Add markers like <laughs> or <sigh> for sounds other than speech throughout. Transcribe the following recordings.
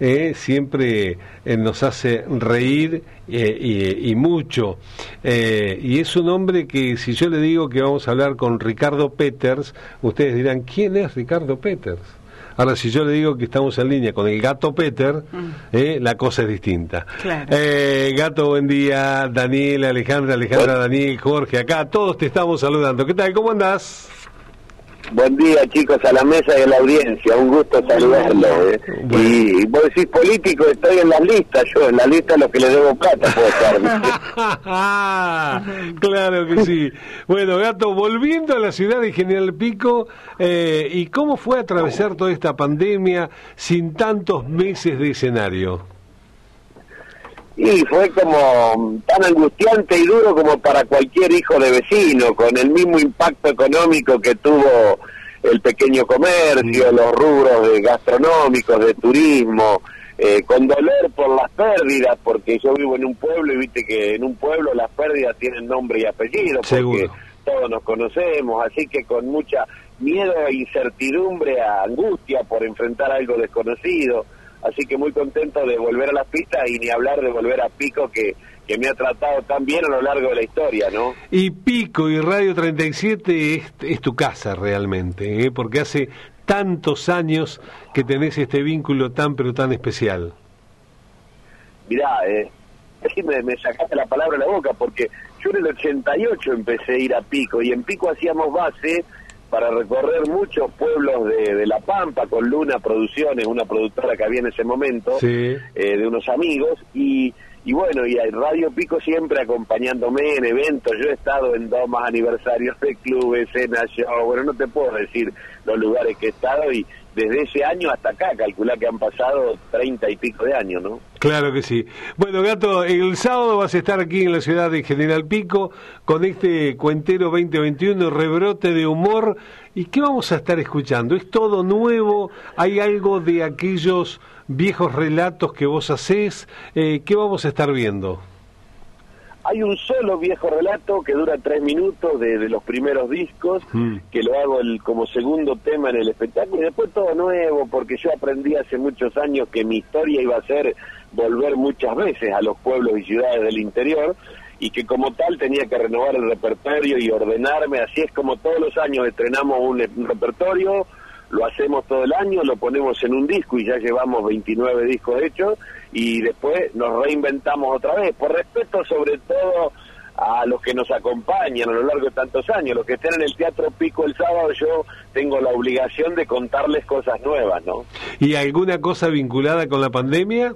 eh, siempre eh, nos hace reír eh, y, mucho. y es un hombre que si yo le digo que vamos a hablar con Ricardo Peters, ustedes dirán, ¿quién es Ricardo Peters? Ahora, si yo le digo que estamos en línea con el gato Peter, mm. la cosa es distinta. gato, buen día. Daniel, Alejandra, Alejandra, Daniel, Jorge, acá todos te estamos saludando. ¿Qué tal? ¿Cómo andás? Buen día, chicos, a la mesa y a la audiencia. Un gusto saludarlos. ¿eh? Y, vos decís político, estoy en la lista, yo, en la lista de los que le debo plata puedo estar. <laughs> <laughs> claro que sí. Bueno, Gato, volviendo a la ciudad de General Pico, eh, ¿y cómo fue atravesar toda esta pandemia sin tantos meses de escenario? Y fue como tan angustiante y duro como para cualquier hijo de vecino, con el mismo impacto económico que tuvo el pequeño comercio, los rubros de gastronómicos, de turismo, eh, con dolor por las pérdidas, porque yo vivo en un pueblo y viste que en un pueblo las pérdidas tienen nombre y apellido, porque todos nos conocemos, así que con mucha miedo e incertidumbre, angustia por enfrentar algo desconocido así que muy contento de volver a las pistas y ni hablar de volver a Pico que, que me ha tratado tan bien a lo largo de la historia, ¿no? Y Pico y Radio 37 es, es tu casa realmente, ¿eh? porque hace tantos años que tenés este vínculo tan pero tan especial. Mirá, eh, me, me sacaste la palabra de la boca porque yo en el 88 empecé a ir a Pico y en Pico hacíamos base para recorrer muchos pueblos de, La Pampa con Luna Producciones, una productora que había en ese momento, eh, de unos amigos, y, y bueno, y hay Radio Pico siempre acompañándome en eventos, yo he estado en dos más aniversarios de clubes, escenas, show, bueno, no te puedo decir los lugares que he estado y desde ese año hasta acá, calcular que han pasado treinta y pico de años, ¿no? Claro que sí. Bueno, Gato, el sábado vas a estar aquí en la ciudad de General Pico con este Cuentero 2021, rebrote de humor. ¿Y qué vamos a estar escuchando? ¿Es todo nuevo? ¿Hay algo de aquellos viejos relatos que vos hacés? Eh, ¿Qué vamos a estar viendo? Hay un solo viejo relato que dura tres minutos de, los primeros discos, mm. que lo hago el, como segundo tema en el espectáculo, y después todo nuevo, porque yo aprendí hace muchos años que mi historia iba a ser volver muchas veces a los pueblos y ciudades del interior, y que como tal tenía que renovar el repertorio y ordenarme, así es como todos los años estrenamos un repertorio, lo hacemos todo el año, lo ponemos en un disco y ya llevamos 29 discos hechos y después nos reinventamos otra vez, por respeto sobre todo a los que nos acompañan a lo largo de tantos años, los que estén en el Teatro Pico el sábado, yo tengo la obligación de contarles cosas nuevas, ¿no? ¿Y alguna cosa vinculada con la pandemia?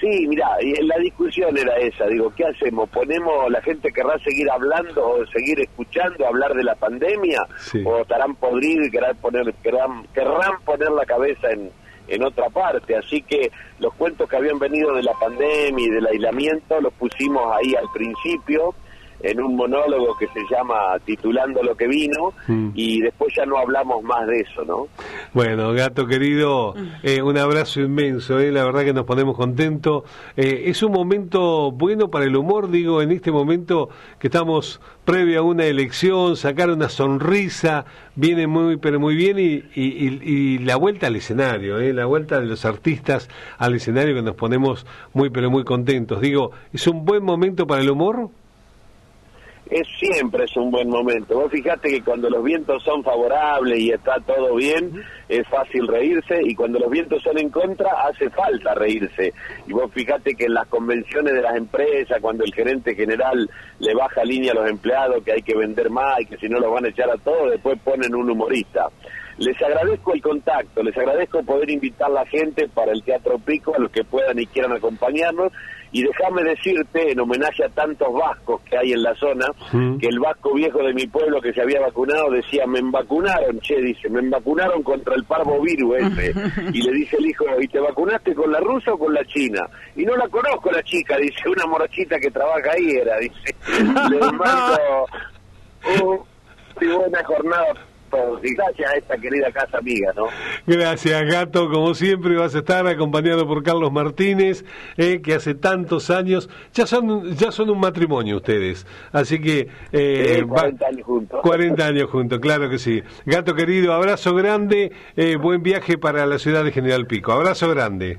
Sí, mira, y la discusión era esa, digo, ¿qué hacemos? ¿Ponemos, la gente querrá seguir hablando o seguir escuchando hablar de la pandemia? ¿O estarán podridos y querrán poner, querrán, querrán poner la cabeza en, en otra parte? Así que los cuentos que habían venido de la pandemia y del aislamiento los pusimos ahí al principio en un monólogo que se llama Titulando lo que vino mm. y después ya no hablamos más de eso, ¿no? Bueno, gato querido, eh, un abrazo inmenso, eh, la verdad que nos ponemos contentos. Eh, es un momento bueno para el humor, digo, en este momento que estamos previo a una elección, sacar una sonrisa, viene muy, pero muy bien y, y, la vuelta al escenario, eh, la vuelta de los artistas al escenario que nos ponemos muy, pero muy contentos. Digo, ¿es un buen momento para el humor? Es siempre es un buen momento. Vos fijate que cuando los vientos son favorables y está todo bien, es fácil reírse y cuando los vientos son en contra hace falta reírse. Y vos fijate que en las convenciones de las empresas, cuando el gerente general le baja línea a los empleados que hay que vender más y que si no los van a echar a todos, después ponen un humorista. Les agradezco el contacto, les agradezco poder invitar a la gente para el Teatro Pico, a los que puedan y quieran acompañarnos. Y déjame decirte, en homenaje a tantos vascos que hay en la zona, que el vasco viejo de mi pueblo que se había vacunado decía, me vacunaron, che, dice, me vacunaron contra el parvovirus ese. <laughs> y le dice el hijo, ¿y te vacunaste con la rusa o con la china? Y no la conozco la chica, dice, una morochita que trabaja ahí era, dice. <laughs> Le mando muy buena jornada y gracias a esta querida casa amiga, ¿no? Gracias, Gato. Como siempre vas a estar acompañado por Carlos Martínez, eh, que hace tantos años, ya son ya son un matrimonio ustedes. Así que... Eh, 40 años juntos. 40 años juntos, claro que sí. Gato querido, abrazo grande, eh, buen viaje para la ciudad de General Pico. Abrazo grande.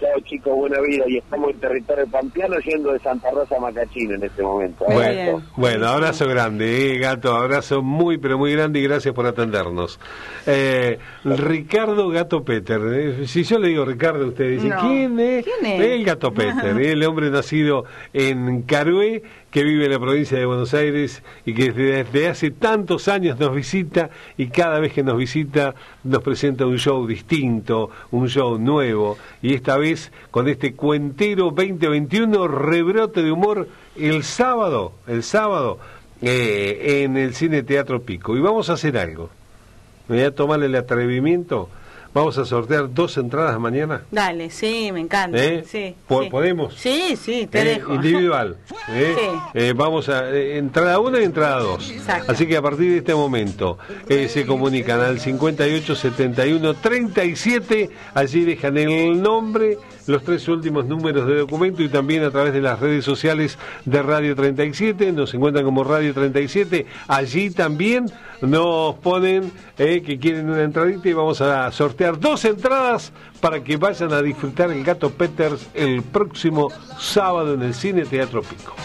Chao chicos, buena vida. Y estamos en territorio pampeano yendo de Santa Rosa a Macachino en este momento. Bueno, bueno, abrazo grande, eh, gato, abrazo muy, pero muy grande y gracias por atendernos. Eh, Ricardo Gato Peter, eh, si yo le digo Ricardo, usted dice, ¿quién, es? El Gato Peter, <laughs> el hombre nacido en Carué que vive en la provincia de Buenos Aires y que desde, hace tantos años nos visita y cada vez que nos visita nos presenta un show distinto, un show nuevo y esta vez con este cuentero 2021 rebrote de humor el sábado, el sábado eh, en el Cine Teatro Pico y vamos a hacer algo. Me voy a tomarle el atrevimiento Vamos a sortear dos entradas mañana. Dale, sí, me encanta. ¿Eh? Sí, ¿Podemos? Sí, sí, te ¿Eh? dejo. Individual. <laughs> ¿eh? vamos a entrada una y entrada dos. Exacto. Así que a partir de este momento se comunican al 58 71 37. Allí dejan el nombre, los tres últimos números de documento y también a través de las redes sociales de Radio 37. Nos encuentran como Radio 37. Allí también nos ponen que quieren una entradita y vamos a dos entradas para que vayan a disfrutar el Gato Peters el próximo sábado en el Cine Teatro Pico.